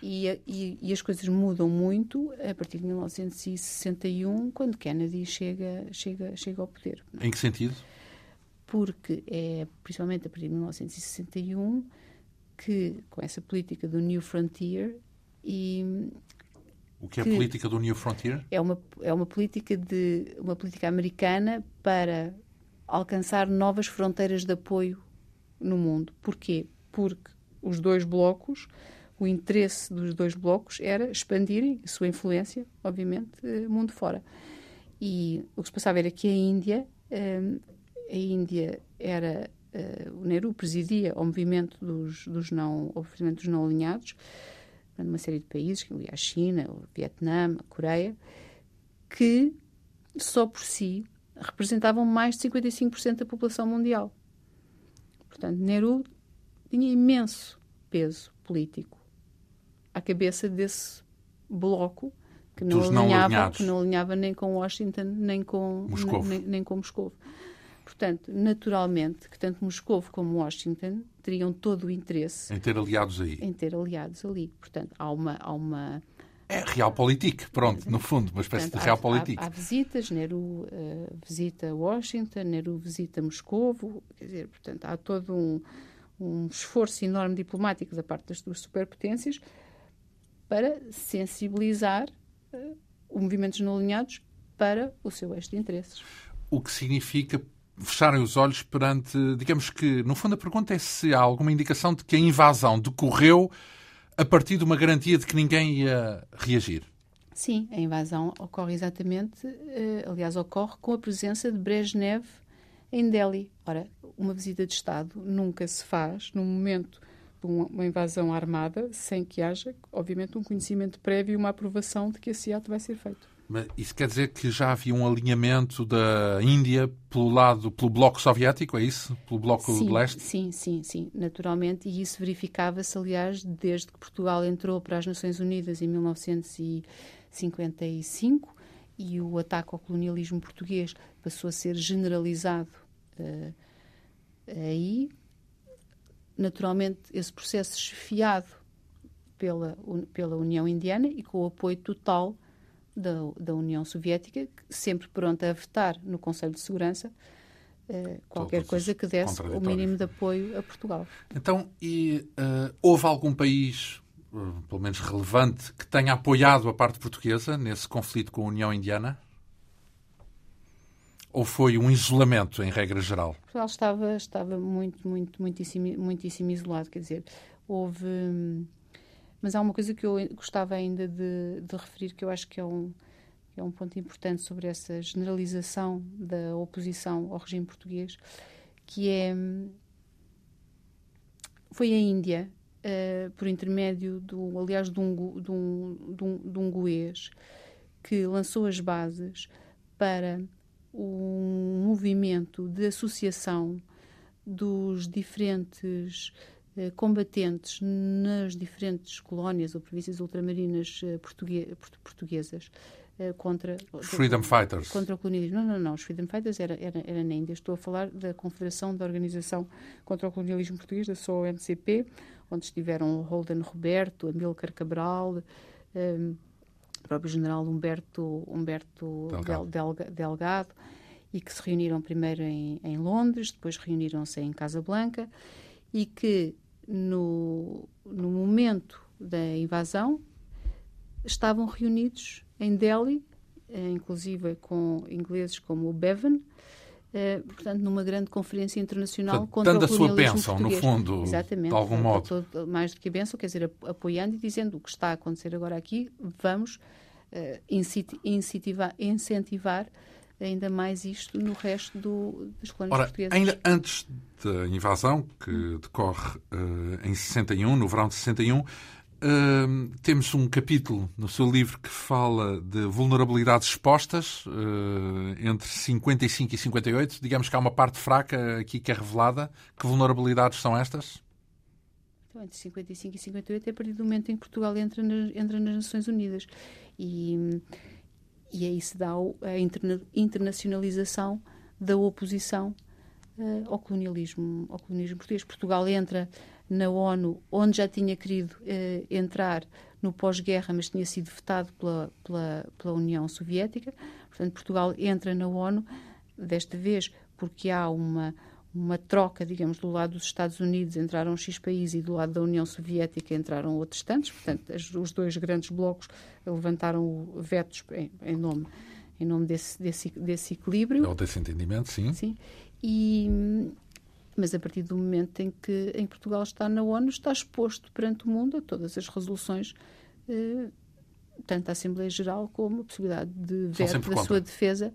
E, e, e, as coisas mudam muito a partir de 1961, quando Kennedy chega, chega, chega ao poder. Em que sentido? Porque é principalmente a partir de 1961 que, com essa política do New Frontier, e o que é a política do New Frontier? É uma, é uma política de uma política americana para alcançar novas fronteiras de apoio no mundo. Porquê? Porque os dois blocos, o interesse dos dois blocos era expandirem a sua influência, obviamente, eh, mundo fora. E o que se passava era que a Índia, eh, a Índia era, eh, o Nehru presidia o movimento dos, dos não, o movimento dos não alinhados, numa série de países, a China, o Vietnã, a Coreia, que só por si representavam mais de 55% da população mundial. Portanto, Nehru tinha imenso peso político à cabeça desse bloco que não, alinhava, não que não alinhava nem com Washington nem com Moscou. Nem, nem, com Moscou. Portanto, naturalmente, que tanto Moscou como Washington teriam todo o interesse em ter aliados aí. Em ter aliados ali. Portanto, há uma, há uma é realpolitik, pronto, no fundo, uma espécie Portanto, de realpolitik. Há, há, há, visitas, Nehru uh, visita Washington, Nehru visita Moscou, quer dizer, portanto, há todo um, um esforço enorme diplomático da parte das duas superpotências para sensibilizar uh, os movimentos não alinhados para o seu eixo de interesses. O que significa fecharem os olhos perante, digamos que, no fundo a pergunta é se há alguma indicação de que a invasão decorreu a partir de uma garantia de que ninguém ia reagir. Sim, a invasão ocorre exatamente, uh, aliás, ocorre com a presença de Brezhnev em Delhi. Ora, uma visita de Estado nunca se faz no momento de uma invasão armada sem que haja, obviamente, um conhecimento prévio e uma aprovação de que esse ato vai ser feito. Mas isso quer dizer que já havia um alinhamento da Índia pelo lado, pelo bloco soviético, é isso? Pelo bloco sim, de leste? Sim, sim, sim, naturalmente. E isso verificava-se, aliás, desde que Portugal entrou para as Nações Unidas em 1955 e o ataque ao colonialismo português passou a ser generalizado uh, aí. Naturalmente, esse processo esfiado pela, pela União Indiana e com o apoio total da, da União Soviética, sempre pronta a vetar no Conselho de Segurança uh, qualquer Todos coisa que desse o mínimo de apoio a Portugal. Então, e uh, houve algum país, uh, pelo menos relevante, que tenha apoiado a parte portuguesa nesse conflito com a União Indiana? Ou foi um isolamento, em regra geral? Portugal estava, estava muito, muito, muitíssimo, muitíssimo isolado. Quer dizer, houve. Hum, mas há uma coisa que eu gostava ainda de, de referir, que eu acho que é um, é um ponto importante sobre essa generalização da oposição ao regime português, que é. Foi a Índia, uh, por intermédio, do, aliás, de um, de, um, de, um, de um goês, que lançou as bases para um movimento de associação dos diferentes combatentes nas diferentes colónias ou províncias ultramarinas eh, portuguesas eh, contra Freedom Fighters contra o colonialismo. Não, não, não. Os Freedom Fighters era, era, era na Índia. Estou a falar da Confederação da Organização contra o Colonialismo Português, da SOMCP, onde estiveram Holden Roberto, Amílcar Cabral, um, o próprio general Humberto, Humberto Delgado. Del, Delgado, e que se reuniram primeiro em, em Londres, depois reuniram-se em Casablanca, e que no, no momento da invasão, estavam reunidos em Delhi, eh, inclusive com ingleses como o Bevan, eh, portanto, numa grande conferência internacional portanto, contra dando o colonialismo a sua bênção, português. no fundo, Exatamente, de algum modo. Todo, mais do que a bênção, quer dizer, apoiando e dizendo o que está a acontecer agora aqui, vamos uh, incentivar, incentivar ainda mais isto no resto do, das colónias Ora, portuguesas. Ainda antes da invasão, que decorre uh, em 61, no verão de 61, uh, eh, temos um capítulo no seu livro que fala de vulnerabilidades expostas uh, entre 55 e 58. Digamos que há uma parte fraca aqui que é revelada. Que vulnerabilidades são estas? Então, entre 55 e 58 é a partir do momento em que Portugal entra, na, entra nas Nações Unidas. E e aí se dá a interna internacionalização da oposição uh, ao, colonialismo, ao colonialismo português. Portugal entra na ONU, onde já tinha querido uh, entrar no pós-guerra, mas tinha sido vetado pela, pela, pela União Soviética. Portanto, Portugal entra na ONU, desta vez porque há uma uma troca, digamos, do lado dos Estados Unidos entraram X países e do lado da União Soviética entraram outros tantos. Portanto, os dois grandes blocos levantaram vetos em, em nome em nome desse, desse, desse equilíbrio. Ou desse entendimento, sim. sim. E, mas a partir do momento em que, em Portugal está na ONU, está exposto perante o mundo a todas as resoluções, eh, tanto da Assembleia Geral como a possibilidade de veto da sua defesa.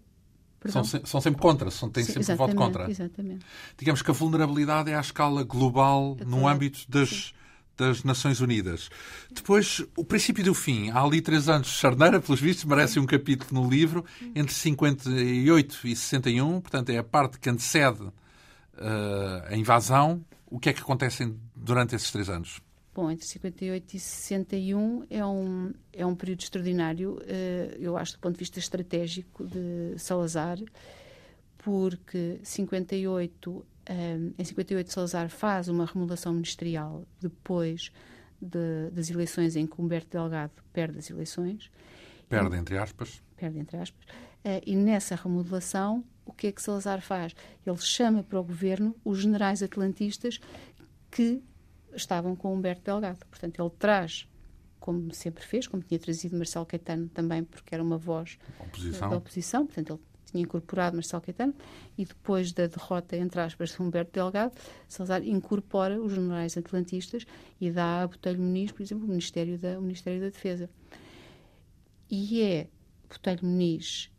São, são, sempre contra, são, têm Sim, sempre voto contra. Exatamente. Digamos que a vulnerabilidade é à escala global, é no âmbito das, das Nações Unidas. Depois, o princípio do fim. Há ali três anos. Charneira, pelos vistos, merece um capítulo no livro, entre 58 e 61, portanto, é a parte que antecede uh, a invasão. O que é que acontece durante esses três anos? Bom, entre 58 e 61 é um, é um período extraordinário, uh, eu acho, do ponto de vista estratégico de Salazar, porque 58 em 58, Salazar faz uma remodelação ministerial depois de, das eleições em que Humberto Delgado perde as eleições. Perde, entre aspas. Perde, entre aspas. Uh, e nessa remodelação, o que é que Salazar faz? Ele chama para o governo os generais atlantistas que estavam com Humberto Delgado. Portanto, ele traz, como sempre fez, como tinha trazido Marcelo Caetano também, porque era uma voz oposição. da oposição, portanto, ele tinha incorporado Marcelo Caetano, e depois da derrota, entre aspas, de Humberto Delgado, Salazar incorpora os generais atlantistas e dá a Botelho Muniz, por exemplo, o Ministério da, o Ministério da Defesa. E é Botelho Muniz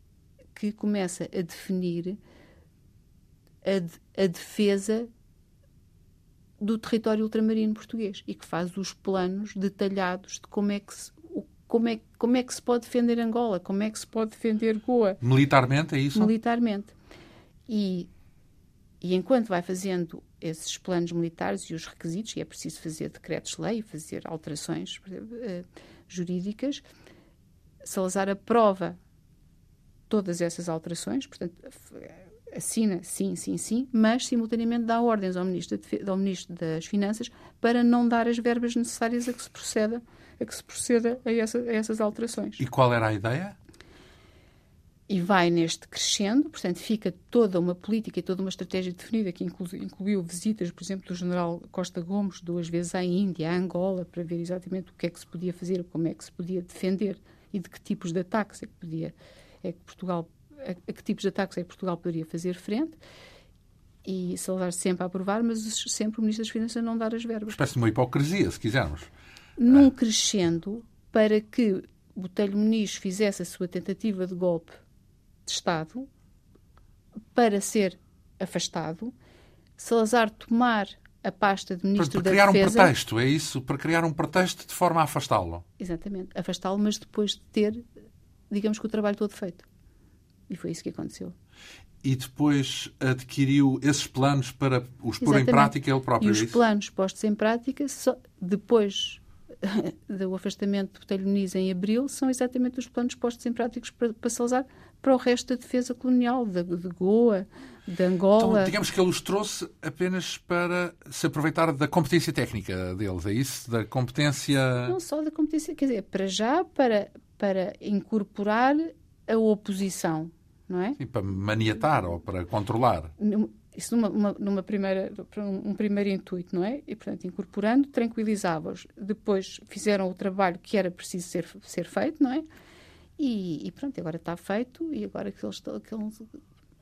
que começa a definir a, a defesa do território ultramarino português e que faz os planos detalhados de como é que se, como é, como é que se pode defender Angola, como é que se pode defender Goa. Militarmente, é isso? Militarmente. E, e enquanto vai fazendo esses planos militares e os requisitos, e é preciso fazer decretos-lei, fazer alterações uh, jurídicas, Salazar aprova todas essas alterações, portanto, assina sim, sim, sim, mas simultaneamente dá ordens ao Ministro, ao Ministro das Finanças para não dar as verbas necessárias a que se proceda a que se proceda a, essa, a essas alterações. E qual era a ideia? E vai neste crescendo, portanto, fica toda uma política e toda uma estratégia definida que inclu, incluiu visitas, por exemplo, do general Costa Gomes duas vezes à Índia, à Angola, para ver exatamente o que é que se podia fazer, como é que se podia defender e de que tipos de ataques é que podia, é que Portugal, a, a que tipos de ataques é que Portugal poderia fazer frente e Salazar sempre a aprovar, mas sempre o Ministro das Finanças não dar as verbas. Uma espécie de uma hipocrisia, se quisermos num crescendo para que Botelho Muniz fizesse a sua tentativa de golpe de Estado para ser afastado, Salazar tomar a pasta de Ministro para, para da Defesa... Para criar um pretexto, é isso? Para criar um pretexto de forma a afastá-lo. Exatamente. Afastá-lo, mas depois de ter, digamos que o trabalho todo feito. E foi isso que aconteceu. E depois adquiriu esses planos para os pôr em prática ele próprio. E é os planos postos em prática, só depois [laughs] do afastamento do Botelho Muniz em abril são exatamente os planos postos em práticos para, para Salazar para o resto da defesa colonial, de, de Goa, de Angola. Então, digamos que ele os trouxe apenas para se aproveitar da competência técnica deles, é isso? Da competência. Não só da competência, quer dizer, para já, para, para incorporar a oposição, não é? Sim, para maniatar ou para controlar isso numa, uma, numa primeira, um, primeiro intuito, não é? E, portanto, incorporando, tranquilizava-os. Depois fizeram o trabalho que era preciso ser, ser feito, não é? E, e pronto, agora está feito e agora que eles estão... Que eles...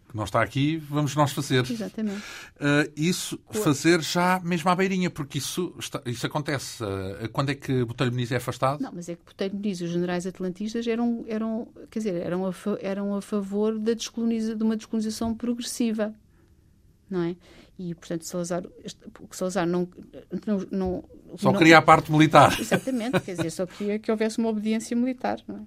Que não está aqui, vamos nós fazer. Exatamente. Uh, isso fazer já mesmo à beirinha, porque isso, está, isso acontece. Uh, quando é que Botelho Muniz é afastado? Não, mas é que Botelho Muniz e os generais atlantistas eram, eram, quer dizer, eram a, eram a favor da descoloniza, de uma descolonização progressiva não é? E, portanto, Salazar, o Salazar não, não, não só não, queria a parte militar. Exatamente, quer dizer, só queria que houvesse uma obediência militar, não é?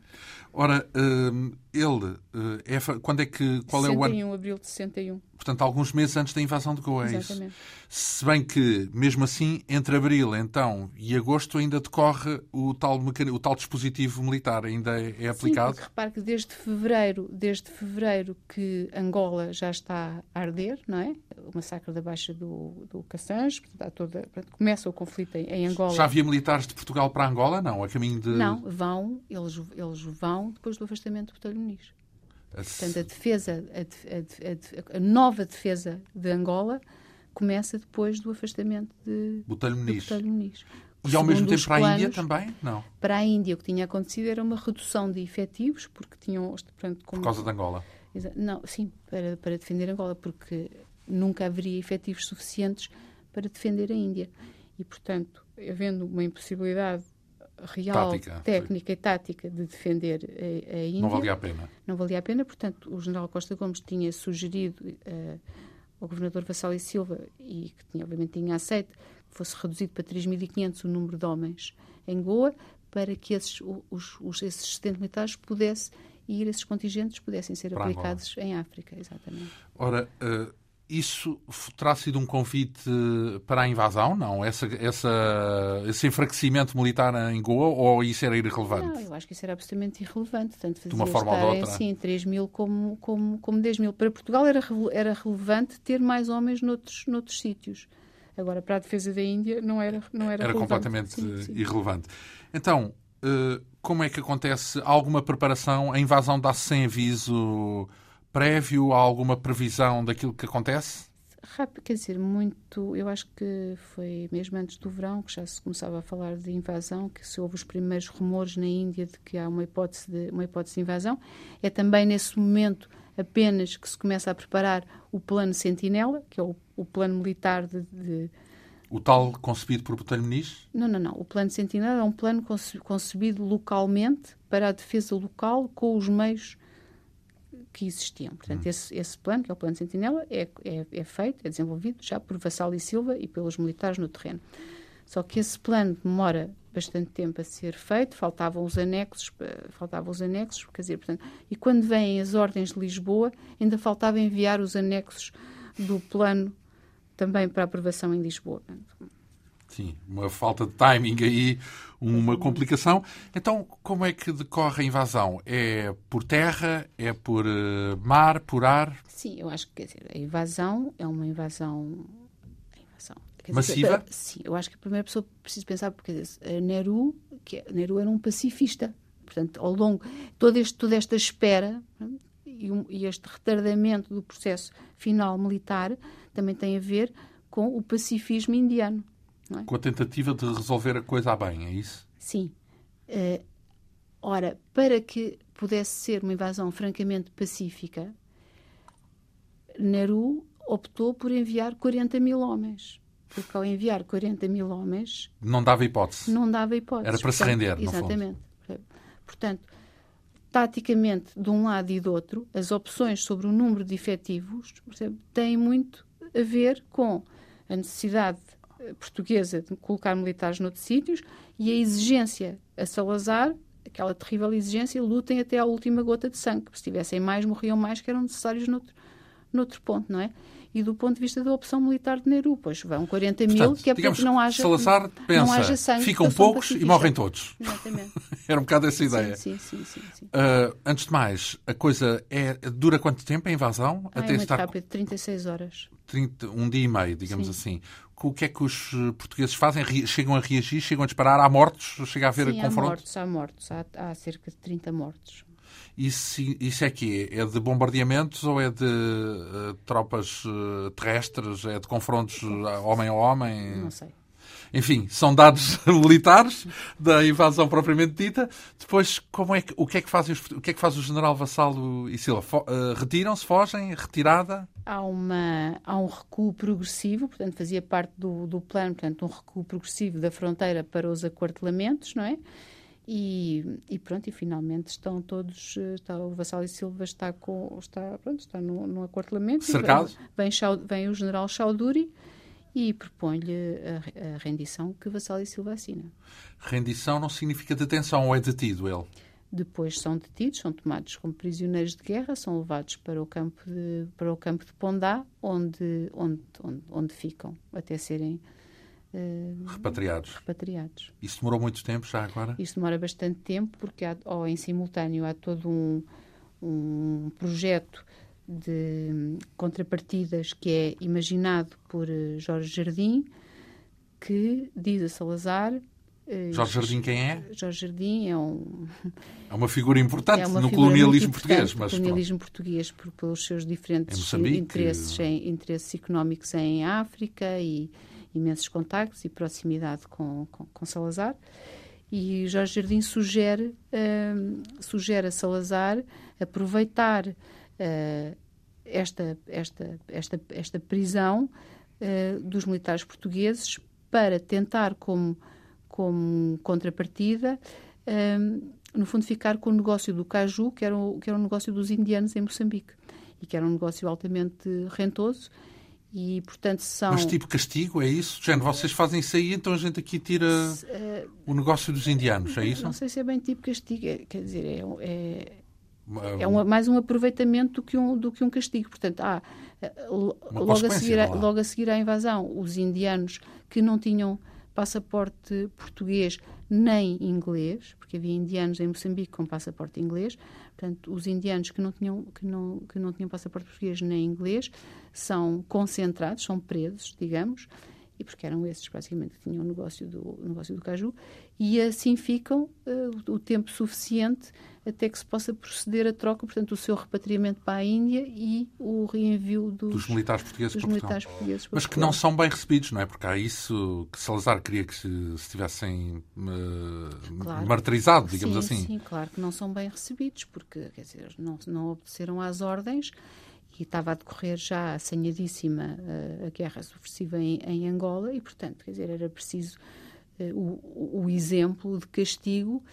Ora, hum, ele, eh, é, quando é que, qual 61, é o ano? 61, abril de 61. Portanto, alguns meses antes da invasão de Goa, é Exatamente. isso? Se bem que, mesmo assim, entre abril, então, e agosto ainda decorre o tal, o tal dispositivo militar, ainda é, é aplicado? Sim, repare que desde fevereiro, desde fevereiro que Angola já está a arder, não é? O massacre da Baixa do, do Cassange, toda, começa o conflito em, em Angola. Já havia militares de Portugal para Angola? Não, a caminho de... Não, vão, eles, eles vão depois do afastamento do Botelho Muniz. Portanto, a defesa, a, a, a, nova defesa de Angola começa depois do afastamento de Botelho Muniz. De Botelho Muniz. E ao mesmo tempo para planos, a Índia também? Não. Para a Índia o que tinha acontecido era uma redução de efetivos, porque tinham... Portanto, como, Por causa de Angola? Não, sim, para, para defender Angola, porque nunca haveria efetivos suficientes para defender a Índia. E, portanto, havendo uma impossibilidade real, Tática, técnica e tática de defender a, a, Índia. Não valia a pena. Não valia a pena, portanto, o general Costa Gomes tinha sugerido uh, ao governador Vassal e Silva, e que tinha, obviamente tinha aceito, que fosse reduzido para 3.500 o número de homens em Goa, para que esses, os, os, esses assistentes militares pudessem ir, esses contingentes pudessem ser para aplicados em África, exatamente. Ora, uh, isso terá sido um convite para a invasão? Não? Essa, essa, esse enfraquecimento militar em Goa ou isso era irrelevante? Não, eu acho que isso era absolutamente irrelevante. Tanto de uma forma ou de outra? Sim, 3 mil como, como, como 10 mil. Para Portugal era, era relevante ter mais homens noutros, noutros sítios. Agora, para a defesa da Índia, não era, não era, era completamente sim, sim. irrelevante. Então, eh, como é que acontece alguma preparação? A invasão dá-se sem aviso prévio? Há alguma previsão daquilo que acontece? Rápido, quer dizer, muito. Eu acho que foi mesmo antes do verão que já se começava a falar de invasão, que se houve os primeiros rumores na Índia de que há uma hipótese de, uma hipótese de invasão. É também nesse momento apenas que se começa a preparar o plano Sentinela, que é o, o plano militar de, de o tal concebido por Botelho Muniz? Não, não, não. O plano Sentinela é um plano concebido localmente para a defesa local com os meios que existiam. Portanto, hum. esse, esse, plano, que é o plano Sentinela, é, é, é, feito, é desenvolvido já por Vassal e Silva e pelos militares no terreno. Só que esse plano demora bastante tempo a ser feito, faltavam os anexos, faltavam os anexos, quer dizer, portanto, e quando vêm as ordens de Lisboa, ainda faltava enviar os anexos do plano também para aprovação em Lisboa. Sim, uma falta de timing aí, uma complicação. Então, como é que decorre a invasão? É por terra? É por uh, mar? Por ar? Sim, eu acho que quer dizer, a invasão é uma invasão. invasão Massiva? Dizer, sim, eu acho que a primeira pessoa precisa pensar, porque dizer, Nehru, que é, Nehru era um pacifista. Portanto, ao longo todo este, toda esta espera e, e este retardamento do processo final militar também tem a ver com o pacifismo indiano. É? Com a tentativa de resolver a coisa a bem, é isso? Sim. Uh, ora, para que pudesse ser uma invasão francamente pacífica, Nehru optou por enviar 40 mil homens. Porque ao enviar 40 mil homens. Não dava hipótese. Não dava hipótese. Era para Portanto, se render, no Exatamente. Fundo. Portanto, taticamente, de um lado e do outro, as opções sobre o número de efetivos têm muito a ver com a necessidade portuguesa de colocar militares noutros sítios e a exigência a Salazar, aquela terrível exigência, lutem até à última gota de sangue. Se tivessem mais, morriam mais que eram necessários noutro, noutro ponto, não é? E do ponto de vista da opção militar de Nehru, pois vão 40 mil, Portanto, que é para que não haja, Salazar pensa, não haja sangue. Ficam poucos e morrem todos. Exatamente. [laughs] Era um bocado essa ideia. Sim, sim, sim. sim, uh, antes de mais, a coisa é, dura quanto tempo a invasão? Ah, até é estar... rápido, 36 horas. 30, um dia e meio, digamos sim. assim o que é que os eh, portugueses fazem? Chegam a reagir? Chegam a disparar? Há mortos? Chega a haver Sim, confronto? Há mortos, há mortos. Há, há, cerca de 30 mortos. Isso, isso é que é? de bombardeamentos ou é de uh, tropas uh, terrestres? É de confrontos uh, homem a homem? Não sei. Enfim, são dados [laughs] militares da invasão propriamente dita. Depois, como é que, o, que é que fazem os, o que é que faz o general Vassalo e Silva? Uh, Retiram-se, fogem? Retirada? Há, uma, há um recuo progressivo, portanto, fazia parte do, do plano, portanto, um recuo progressivo da fronteira para os aquartelamentos, não é? E, e, pronto, e finalmente estão todos, eh, está, o Vassal e Silva está, com, está, pronto, está no, no aquartelamento. Cercado? Vem, vem, vem, o general Chaudhuri e propõe-lhe a, a, rendição que Vassal e Silva assina. Rendição não significa detenção ou é detido ele? Depois são detidos, são tomados como prisioneiros de guerra, são levados para o campo de, para o campo de Pondá, onde, onde, onde, onde ficam até serem uh, repatriados. repatriados. Isso demorou muito tempo já agora? Isso demora bastante tempo, porque há, ou em simultâneo há todo um, um projeto de contrapartidas que é imaginado por eh, Jorge Jardim, que diz a Salazar. Eh, Jorge Jardim quem é? Jorge Jardim é um. É uma figura importante é uma no figura colonialismo português. Mas colonialismo pronto. português por, pelos seus diferentes interesses, em, interesses económicos em África e imensos contactos e proximidade com, com, com Salazar. E Jorge Jardim sugere, uh, sugere a Salazar aproveitar uh, esta, esta, esta, esta prisão uh, dos militares portugueses para tentar, como, como contrapartida, um, no fundo, ficar com o negócio do caju, que era, o, que era um negócio dos indianos em Moçambique, e que era um negócio altamente rentoso. E, portanto, são... Mas tipo castigo, é isso? Género, vocês fazem isso aí, então a gente aqui tira uh, o negócio dos indianos, é isso? Não sei se é bem tipo castigo, é, quer dizer, é, é, é um, mais um aproveitamento do que um, do que um castigo. Portanto, há, logo, a seguir, logo a seguir à invasão, os indianos que não tinham passaporte português nem inglês, porque havia indianos em Moçambique com passaporte inglês, portanto, os indianos que não tinham, que não, que não tinham passaporte português nem inglês são concentrados, são presos, digamos, e porque eram esses basicamente que tinham o negócio do, negócio do caju, e assim ficam uh, o tempo suficiente até que se possa proceder a troca, portanto, o seu repatriamento para a Índia e o reenvio dos, dos militares portugueses dos militares portugueses Mas que não são bem recebidos, não é? Porque há isso que Salazar queria que se, se tivessem uh, claro. martirizado, digamos sim, assim. Sim, claro que não são bem recebidos, porque, quer dizer, não, não obedeceram às ordens e estava a decorrer já assanhadíssima uh, a guerra subversiva em, em, Angola e, portanto, quer dizer, era preciso uh, o, o exemplo de castigo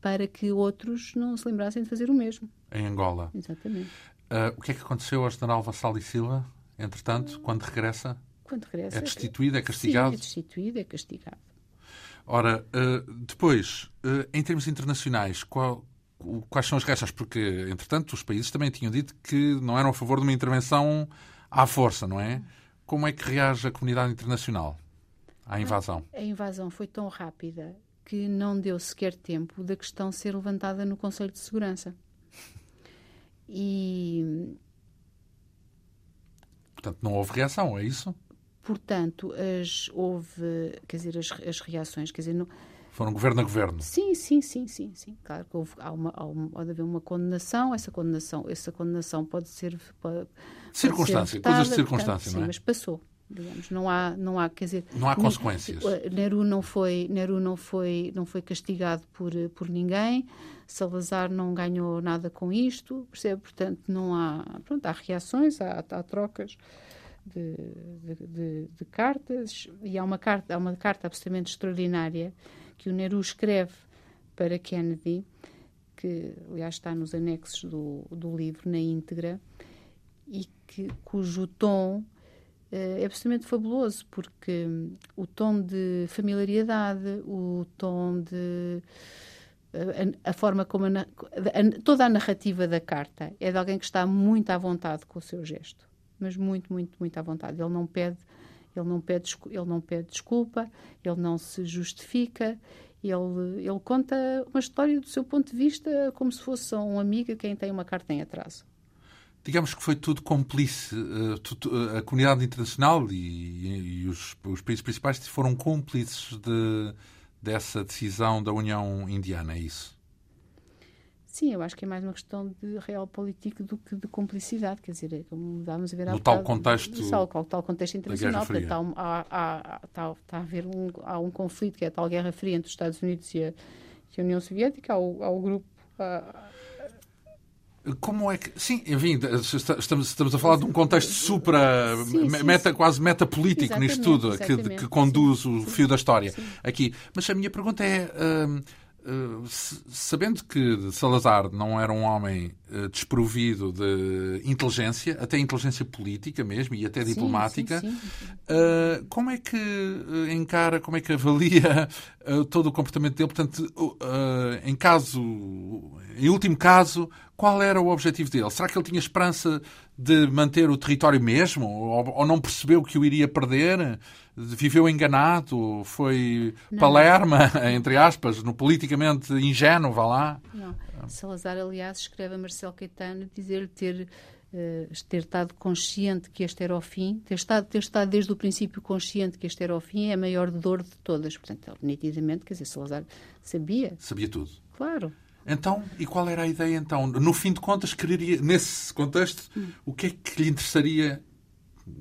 para que outros não se lembrassem de fazer o mesmo. Em Angola. Exatamente. Uh, o que é que aconteceu ao general Vassal e Silva, entretanto, quando regressa? Quando regressa. É destituído, é castigado? Sim, é destituído, é castigado. Ora, uh, depois, uh, em termos internacionais, qual, quais são as restas? Porque, entretanto, os países também tinham dito que não eram a favor de uma intervenção à força, não é? Como é que reage a comunidade internacional à invasão? A invasão foi tão rápida que não deu sequer tempo da questão ser levantada no Conselho de Segurança. E. Portanto, não houve reação, é isso? Portanto, as, houve, quer dizer, as, as reações, quer dizer, não, foram governo a governo. Sim, sim, sim, sim, sim. Claro que houve, há uma, há uma, pode haver uma condenação, essa condenação, essa condenação pode ser. Pode, circunstância, pode ser coisas de circunstância, portanto, não é? Sim, mas passou digamos não há não há quer dizer não há consequências. Neru não foi Neru não foi não foi castigado por por ninguém. Salazar não ganhou nada com isto percebe? Portanto não há pronto há reações há, há trocas de, de, de, de, cartas e há uma carta há uma carta absolutamente extraordinária que o Neru escreve para Kennedy que aliás está nos anexos do, do livro na íntegra e que cujo tom é absolutamente fabuloso, porque o tom de familiaridade, o tom de. A, a forma como. A, a, toda a narrativa da carta é de alguém que está muito à vontade com o seu gesto. Mas muito, muito, muito à vontade. Ele não pede. Ele não pede, ele não pede desculpa, ele não se justifica, ele, ele conta uma história do seu ponto de vista como se fosse um amigo quem tem uma carta em atraso digamos que foi tudo cúmplice. Eh, a comunidade internacional e, e os, os, países principais foram cúmplices de, dessa decisão da União Indiana, é isso? Sim, eu acho que é mais uma questão de real político do que de cumplicidade, quer dizer, é como vamos a ver... No tal contexto... Tal, tal contexto internacional, portanto, há, há, há, há, a haver um, há um conflito, que é a tal Guerra Fria entre os Estados Unidos e a, e a União Soviética, há o, há o grupo... Há, como é que. Sim, enfim, estamos, estamos a falar de um contexto supra. Sim, sim, meta, sim. quase metapolítico nisto tudo, que, que, conduz o fio da história aqui. Mas a minha pergunta é. Uh, sabendo que Salazar não era um homem uh, desprovido de inteligência, até inteligência política mesmo e até diplomática, uh, como é que encara, como é que avalia todo o comportamento dele? Portanto, em caso, em último caso, qual era o objetivo dele? Será que ele tinha esperança de manter o território mesmo? Ou, ou não percebeu que o iria perder? Viveu enganado? Foi não. palerma, [laughs] entre aspas, no politicamente ingênuo, vá lá? Não. Salazar, aliás, escreve a Marcelo Caetano dizer-lhe ter, uh, ter estado consciente que este era o fim, ter estado, ter estado desde o princípio consciente que este era o fim é a maior dor de todas. Portanto, nitidamente, quer dizer, Salazar sabia. Sabia tudo. Claro. Então, e qual era a ideia então? No fim de contas, quereria, nesse contexto, hum. o que é que lhe interessaria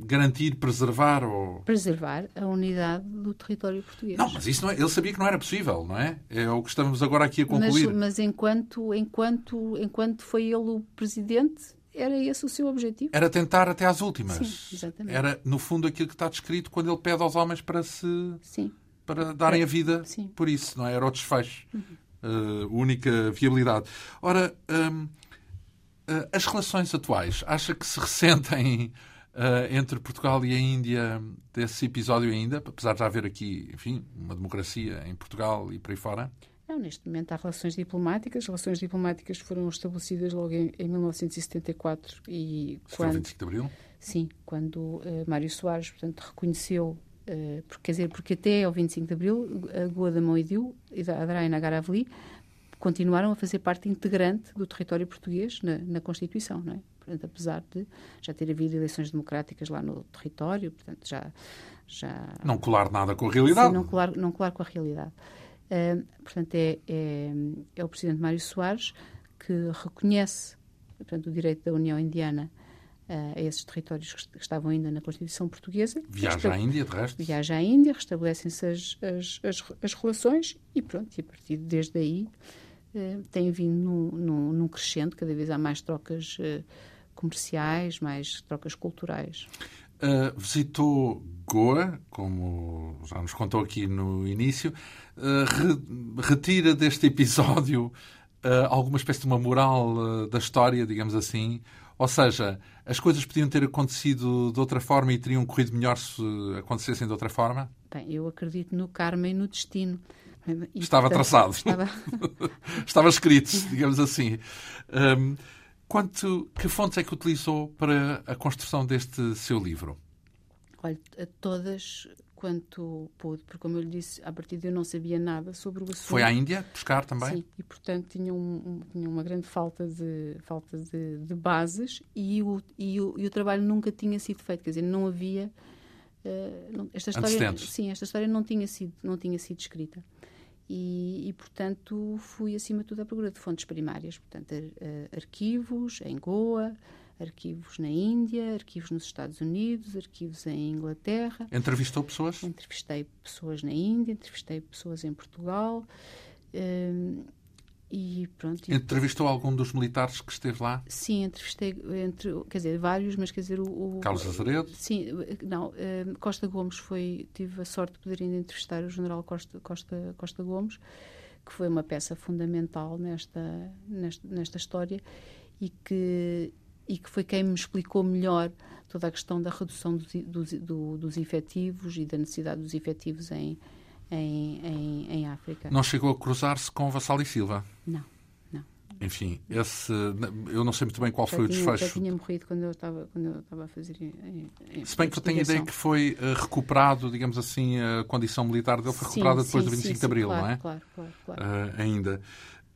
garantir, preservar ou... Preservar a unidade do território português. Não, mas isso não é, ele sabia que não era possível, não é? É o que estamos agora aqui a concluir. Mas, mas enquanto, enquanto, enquanto foi ele o presidente, era esse o seu objetivo. Era tentar até às últimas. Sim, exatamente. Era, no fundo, aquilo que está descrito quando ele pede aos homens para se Sim. para darem a vida Sim. por isso, não é? Era o desfecho. Uh, única viabilidade. Ora, hum, uh, as relações atuais, acha que se ressentem uh, entre Portugal e a Índia desse episódio ainda, apesar de já haver aqui, enfim, uma democracia em Portugal e por aí fora? Não, neste momento há relações diplomáticas. As relações diplomáticas foram estabelecidas logo em, em 1974 e quando 25 de Abril? sim, quando eh, Mário Soares, portanto, reconheceu, porque, quer dizer, porque até ao 25 de Abril a Goa da Moidiu e da Adra e Nagaravli continuaram a fazer parte integrante do território português na, na Constituição, não é? Portanto, apesar de já ter havido eleições democráticas lá no território, portanto, já... já Não colar nada com a realidade. Sim, não colar, não colar com a realidade. Uh, portanto, é, é, é, o presidente Mário Soares que reconhece portanto, o direito da União Indiana uh, a esses territórios que estavam ainda na Constituição Portuguesa. Viaja à Índia, de resto. Viaja à Índia, restabelecem-se as, as, as, as, relações e pronto, e a partir desde aí uh, tem vindo num, num, num crescente, cada vez há mais trocas comerciais, mais trocas culturais. Uh, visitou Goa, como já nos contou aqui no início, uh, re retira deste episódio uh, alguma espécie de uma moral da história, digamos assim. Ou seja, as coisas podiam ter acontecido de outra forma e teriam corrido melhor se acontecessem de outra forma? Bem, eu acredito no karma e no destino. E, estava portanto, traçado. Estava... [laughs] estava escrito, digamos assim. Um, [laughs] Quanto, que fontes é que utilizou para a construção deste seu livro? Olha, todas quanto pude, porque como eu lhe disse, a partir de eu não sabia nada sobre o assunto. Foi à Índia buscar também? Sim, e portanto tinha, um, tinha uma grande falta de, falta de, de bases e o, e, o, e o trabalho nunca tinha sido feito, quer dizer, não havia... Uh, não, esta história, sim, esta história não tinha sido, não tinha sido escrita. E, e, portanto, fui acima de tudo à procura de fontes primárias, portanto, ar, arquivos em Goa, arquivos na Índia, arquivos nos Estados Unidos, arquivos em Inglaterra. Entrevistou pessoas? Entrevistei pessoas na Índia, entrevistei pessoas em Portugal. Um, e pronto. Entrevistou algum dos militares que esteve lá? Sim, entrevistei, entre, quer dizer, vários, mas quer dizer, o. o Carlos Azeredo? Sim, não. Um, Costa Gomes foi. Tive a sorte de poder ainda entrevistar o general Costa, Costa, Costa Gomes, que foi uma peça fundamental nesta, nesta, nesta história e que, e que foi quem me explicou melhor toda a questão da redução dos, dos, do, dos efetivos e da necessidade dos efetivos em em, em, em África. Não chegou a cruzar-se com Vassal e Silva? Não, não. Enfim, esse, eu não sei muito bem qual já foi tinha, o desfecho. Já tinha morrido quando eu estava, quando eu estava a fazer. Em, em Se bem que eu tenho a ideia que foi uh, recuperado, digamos assim, a condição militar dele foi sim, recuperada depois sim, do 25 sim, de Abril, claro, não é? Claro, claro, claro. Uh, ainda.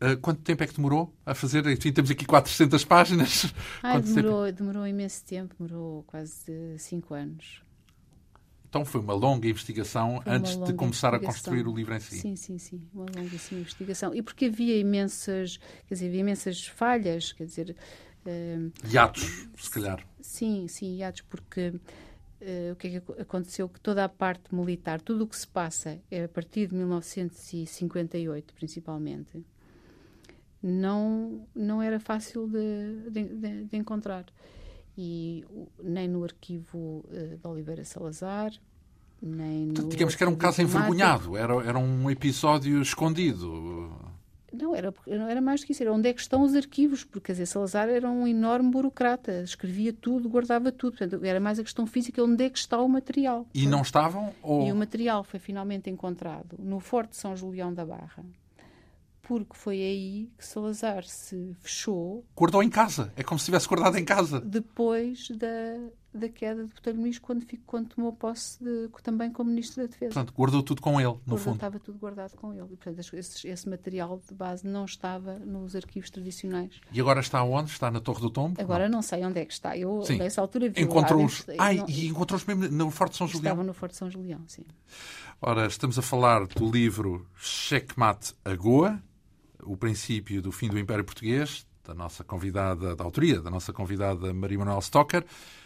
Uh, quanto tempo é que demorou a fazer? Enfim, temos aqui 400 páginas. Ah, demorou, tempo? demorou imenso tempo, demorou quase 5 anos. Então foi uma longa investigação Foi antes uma de longa começar a construir o livro em si. Sim, sim, sim, uma longuíssima investigação. E porque havia imensas, quer dizer, havia imensas falhas, quer dizer... Uh, Hiatos, se calhar. sim, sim, hiatos, porque uh, o que é que aconteceu? Que toda a parte militar, tudo o que se passa é a partir de 1958, principalmente, não, não era fácil de, de, de encontrar. E nem no arquivo uh, de Oliveira Salazar, nem no. Digamos que era um caso envergonhado, era, era um episódio escondido. Não, era, não era mais do que isso. Era onde é que estão os arquivos, porque quer dizer, Salazar era um enorme burocrata, escrevia tudo, guardava tudo. Portanto, era mais a questão física, onde é que está o material. E não estavam? Ou... E o material foi finalmente encontrado no Forte São Julião da Barra, porque foi aí que Salazar se fechou Guardou em casa. É como se tivesse guardado em casa. depois da, da queda de Botelho Muniz, quando, ficou- quando tomou posse de- também como Ministro da Defesa. Portanto, guardou tudo com ele, no Portanto, fundo. Estava tudo guardado com ele. E, portanto, esse- esse, material de base não estava nos arquivos tradicionais. E agora está onde? Está na Torre do Tombo? Agora não sei onde é que está. Eu, Sim. nessa altura, vi Encontrou-os. Ai, não- e encontrou-os mesmo no Forte São Julião. Estava no Forte São Julião, sim. Ora, estamos a falar do livro Checkmate a Goa, o princípio do fim do Império Português, da nossa convidada, da autoria da nossa convidada Maria Manuel Stocker.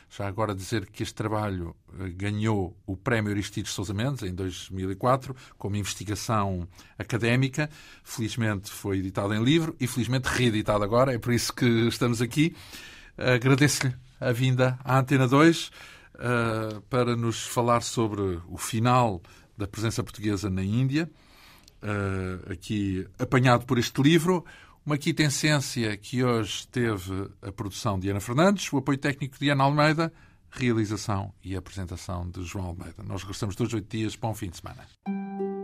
Já agora dizer que este trabalho eh, ganhou o Prémio Aristides Sousa Mendes em 2004 como investigação académica. Felizmente foi editado em livro e felizmente reeditado agora, é por isso que estamos aqui. Agradeço-lhe a vinda à Antena 2 para nos falar sobre o final da presença portuguesa na Índia, aqui apanhado por este livro. Uma quitensência que hoje teve a produção de Ana Fernandes, o apoio técnico de Ana Almeida, realização e apresentação de João Almeida. Nós regressamos dois, oito dias um fim de semana.